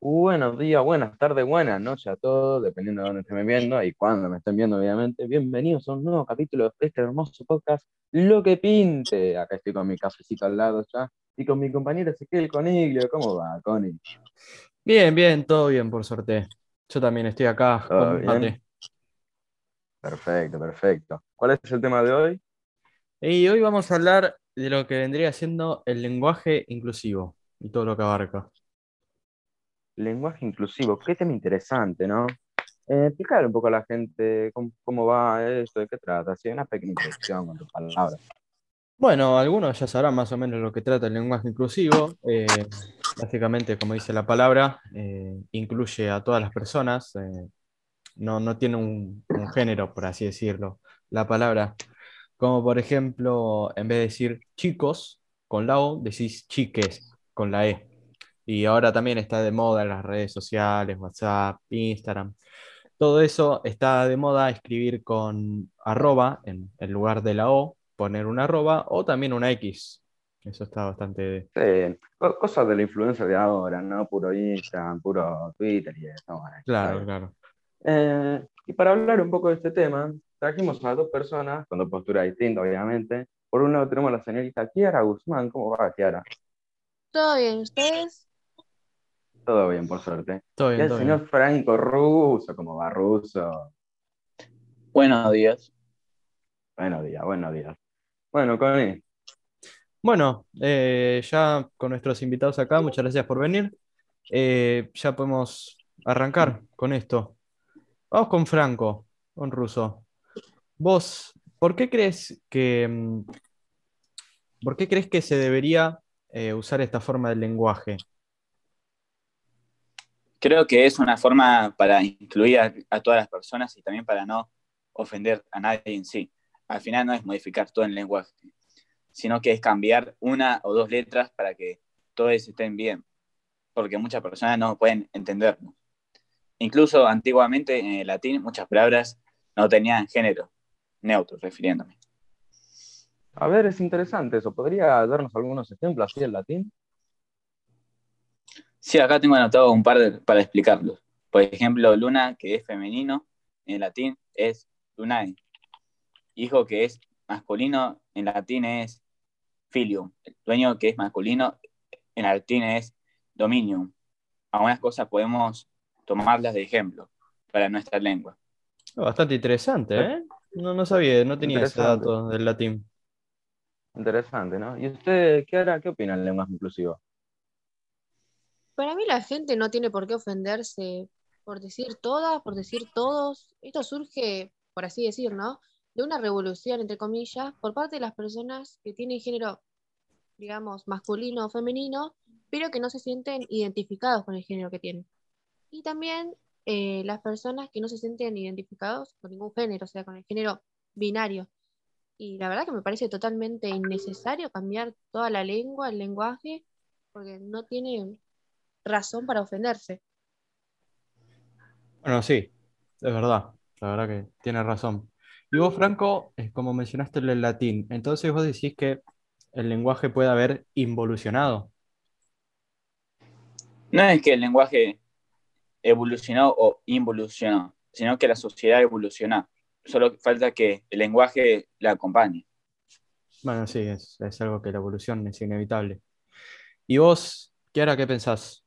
Buenos días, buenas tardes, buenas noches a todos, dependiendo de dónde estén viendo y cuándo me estén viendo, obviamente. Bienvenidos a un nuevo capítulo de este hermoso podcast, Lo que Pinte. Acá estoy con mi cafecito al lado ya y con mi compañero Ezequiel Coniglio. ¿Cómo va, Connie? Bien, bien, todo bien, por suerte. Yo también estoy acá ¿Todo con mate. Perfecto, perfecto. ¿Cuál es el tema de hoy? Y hoy vamos a hablar de lo que vendría siendo el lenguaje inclusivo y todo lo que abarca. Lenguaje inclusivo. Qué tema interesante, ¿no? Eh, explicar un poco a la gente cómo, cómo va esto, de qué trata. Así, una pequeña introducción con tus palabras. Bueno, algunos ya sabrán más o menos lo que trata el lenguaje inclusivo. Eh, básicamente, como dice la palabra, eh, incluye a todas las personas. eh, no, no tiene un, un género, por así decirlo, la palabra. Como por ejemplo, en vez de decir chicos con la O, decís chiques con la E. Y ahora también está de moda en las redes sociales, WhatsApp, Instagram. Todo eso está de moda escribir con arroba en, en lugar de la O, poner una arroba o también una X. Eso está bastante... Sí, co- cosas de la influencia de ahora, ¿no? Puro Instagram, puro Twitter y eso. bueno, Claro, claro. Eh, y para hablar un poco de este tema, trajimos a dos personas con dos posturas distintas, obviamente. Por un lado tenemos a la señorita Kiara Guzmán. ¿Cómo va, Kiara? ¿Todo bien? ¿Ustedes? Todo bien, por suerte. Todo Y bien, el todo señor bien. Franco Russo. ¿Cómo va, Russo? Buenos días. Buenos días, buenos días. Bueno, Connie, Bueno, eh, ya con nuestros invitados acá, muchas gracias por venir. Eh, ya podemos arrancar con esto. Vamos con Franco, con Russo. Vos, ¿por qué crees que, mm, por qué crees que se debería eh, usar esta forma del lenguaje? Creo que es una forma para incluir a, a todas las personas y también para no ofender a nadie en sí. Al final no es modificar todo el lenguaje, sino que es cambiar una o dos letras para que todos estén bien, porque muchas personas no pueden entenderlo. Incluso antiguamente en el latín muchas palabras no tenían género neutro, refiriéndome. a ver, es interesante eso. ¿Podría darnos algunos ejemplos así en latín? Sí, acá tengo anotado un par de- para explicarlos. Por ejemplo, luna, que es femenino, en latín es lunae. Hijo, que es masculino, en latín es filium. El dueño, que es masculino, en latín es dominium. Algunas cosas podemos tomarlas de ejemplo para nuestra lengua. Bastante interesante, ¿eh? No, no sabía, no tenía ese dato del latín. Interesante, ¿no? ¿Y usted, Kiara, qué opina del lenguaje inclusivo? Para mí la gente no tiene por qué ofenderse por decir todas, por decir todos. Esto surge, por así decir, ¿no? De una revolución, entre comillas, por parte de las personas que tienen género, digamos, masculino o femenino, pero que no se sienten identificados con el género que tienen. Y también eh, las personas que no se sienten identificados con ningún género, o sea, con el género binario. Y la verdad que me parece totalmente innecesario cambiar toda la lengua, el lenguaje, porque no tiene razón para ofenderse. Bueno, sí, es verdad, la verdad que tienes razón. Y vos, Franco, es como mencionaste el latín, entonces vos decís que el lenguaje puede haber involucionado. No es que el lenguaje evolucionó o involucionó, sino que la sociedad evolucionó. Solo falta que el lenguaje la acompañe. Bueno, sí, es, es algo que la evolución es inevitable. ¿Y vos, Kiara, qué pensás?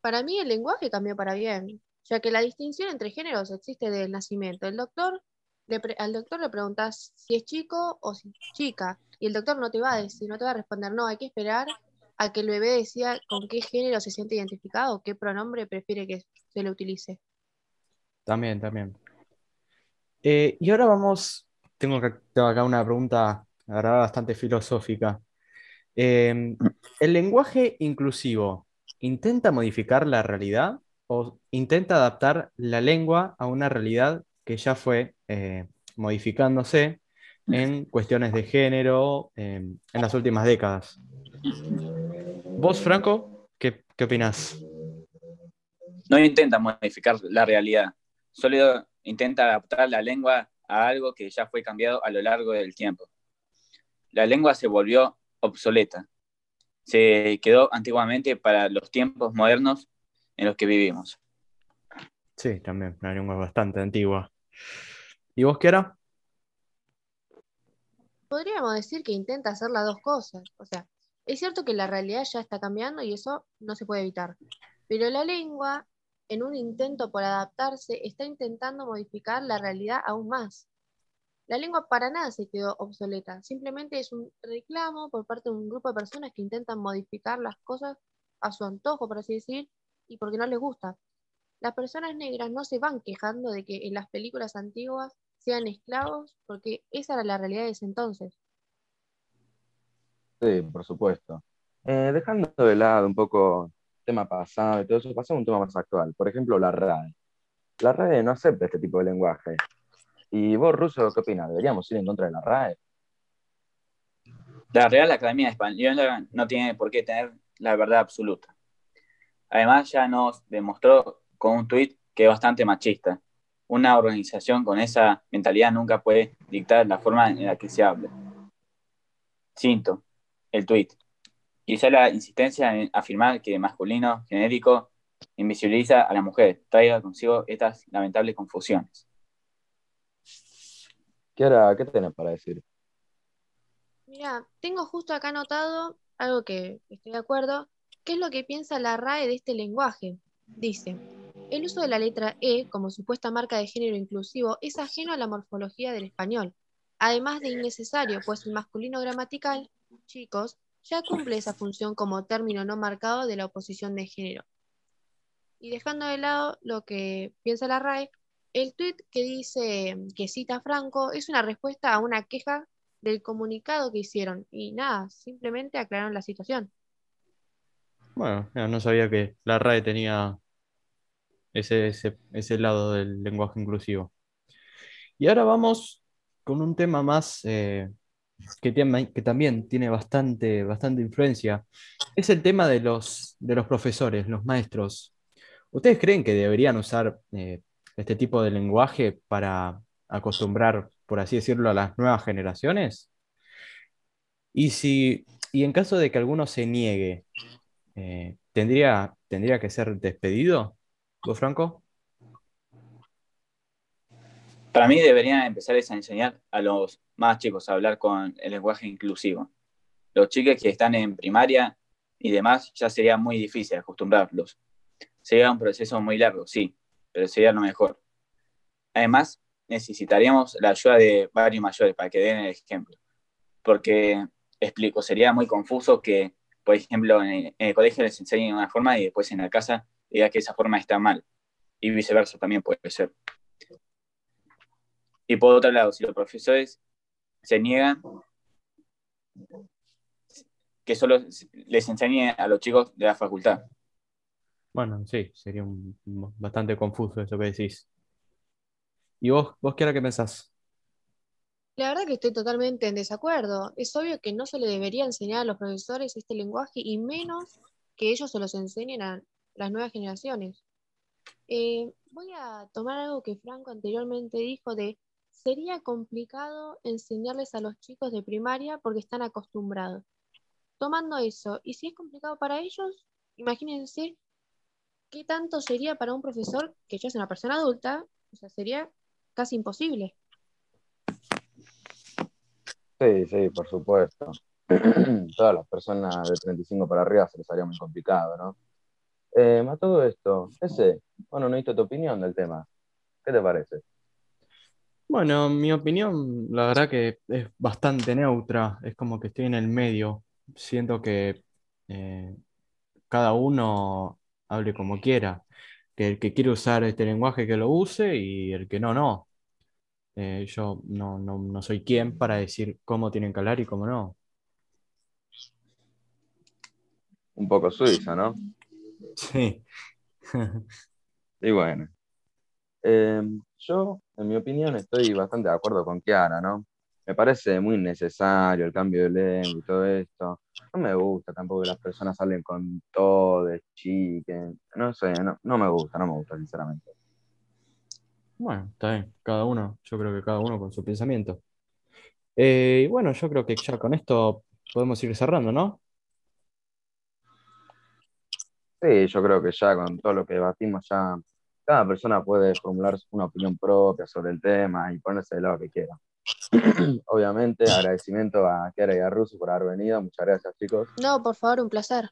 Para mí el lenguaje cambió para bien, ya que la distinción entre géneros existe desde el nacimiento. El doctor, le al doctor le preguntas si es chico o si es chica, y el doctor no te va a decir, no te va a responder, no, hay que esperar a que el bebé decida con qué género se siente identificado, qué pronombre prefiere que se le utilice. También, también. Eh, y ahora vamos, tengo, acá una pregunta, bastante filosófica. Eh, ¿el lenguaje inclusivo intenta modificar la realidad o intenta adaptar la lengua a una realidad que ya fue eh, modificándose en cuestiones de género eh, en las últimas décadas? ¿Vos, Franco, qué, qué opinás? No intenta modificar la realidad, solo intenta adaptar la lengua a algo que ya fue cambiado a lo largo del tiempo. La lengua se volvió obsoleta se quedó antiguamente para los tiempos modernos en los que vivimos. Sí, también, una lengua bastante antigua. ¿Y vos, Kiara? Podríamos decir que intenta hacer las dos cosas. O sea, es cierto que la realidad ya está cambiando y eso no se puede evitar. Pero la lengua, en un intento por adaptarse, está intentando modificar la realidad aún más. La lengua para nada se quedó obsoleta, simplemente es un reclamo por parte de un grupo de personas que intentan modificar las cosas a su antojo, por así decir, y porque no les gusta. Las personas negras no se van quejando de que en las películas antiguas sean esclavos, porque esa era la realidad de ese entonces. Sí, por supuesto. Eh, dejando de lado un poco el tema pasado y todo eso, pasamos a un tema más actual. Por ejemplo, la RAE. La RAE no acepta este tipo de lenguaje. ¿Y vos, Ruso, qué opinas? ¿Deberíamos ir en contra de la RAE? La Real Academia Española no tiene por qué tener la verdad absoluta. Además, ya nos demostró con un tuit que es bastante machista. Una organización con esa mentalidad nunca puede dictar la forma en la que se habla. Cinto, el tuit. Quizá la insistencia en afirmar que masculino genérico invisibiliza a la mujer traiga consigo estas lamentables confusiones. Kiara, ¿qué tenés para decir? Mira, tengo justo acá anotado algo que estoy de acuerdo. ¿Qué es lo que piensa la RAE de este lenguaje? Dice, el uso de la letra E como supuesta marca de género inclusivo es ajeno a la morfología del español, además de innecesario, pues el masculino gramatical, chicos, ya cumple esa función como término no marcado de la oposición de género. Y dejando de lado lo que piensa la RAE, el tuit que dice que cita Franco es una respuesta a una queja del comunicado que hicieron y nada, simplemente aclararon la situación. Bueno, no sabía que la RAE tenía ese, ese, lado del lenguaje inclusivo. Y ahora vamos con un tema más eh, que, que, también tiene bastante, bastante influencia. Es el tema de los, de los profesores, los maestros. ¿Ustedes creen que deberían usar eh, este tipo de lenguaje para acostumbrar, por así decirlo, a las nuevas generaciones? Y si, y en caso de que alguno se niegue, eh, ¿tendría, ¿tendría que ser despedido? ¿Vos, Franco? Para mí deberían empezar a enseñar a los más chicos a hablar con el lenguaje inclusivo. Los chicos que están en primaria y demás ya sería muy difícil acostumbrarlos. Sería un proceso muy largo, sí, pero sería lo mejor. Además, necesitaríamos la ayuda de varios mayores para que den el ejemplo. Porque, explico, sería muy confuso que, por ejemplo, en el, colegio les enseñen una forma y después en la casa diga que esa forma está mal. Y viceversa también puede ser. Y por otro lado, si los profesores se niegan, que solo les enseñe a los chicos de la facultad. Bueno, sí, sería bastante confuso eso que decís. ¿Y vos, vos qué era que pensás? La verdad que estoy totalmente en desacuerdo. Es obvio que no se le debería enseñar a los profesores este lenguaje y menos que ellos se los enseñen a las nuevas generaciones. Eh, voy a tomar algo que Franco anteriormente dijo de sería complicado enseñarles a los chicos de primaria porque están acostumbrados. Tomando eso, y si es complicado para ellos, imagínense qué tanto sería para un profesor que ya es una persona adulta, o sea, sería casi imposible. Sí, sí, por supuesto. Todas las personas de 35 para arriba se les haría muy complicado, ¿no? Eh, a todo esto, ese, bueno, no necesito tu opinión del tema. ¿Qué te parece? Bueno, mi opinión, la verdad que es bastante neutra, es como que estoy en el medio. Siento que eh, cada uno hable como quiera, que el que quiere usar este lenguaje que lo use y el que no, no. Eh, yo no, no, soy quien para decir cómo tienen que hablar y cómo no. Un poco suizo, ¿no? Sí. y bueno. Em, yo, en mi opinión, estoy bastante de acuerdo con Kiara, ¿no? Me parece muy necesario el cambio de lengua y todo esto. No me gusta tampoco que las personas hablen con todo, chiquen. No sé, no, no me gusta, no me gusta, sinceramente. Bueno, está bien, cada uno, yo creo que cada uno con su pensamiento. Eh, y bueno, yo creo que ya con esto podemos ir cerrando, ¿no? Sí, yo creo que ya con todo lo que debatimos, ya cada persona puede formular una opinión propia sobre el tema y ponerse de lado que quiera. Obviamente, agradecimiento a Kiara y a Russo por haber venido. Muchas gracias, chicos. No, por favor, un placer.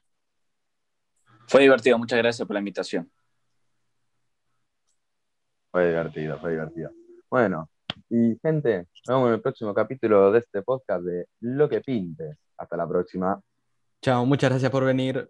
Fue divertido, muchas gracias por la invitación. Fue divertido, fue divertido. Bueno, y gente, nos vemos en el próximo capítulo de este podcast de Lo que Pinte. Hasta la próxima. Chao, muchas gracias por venir.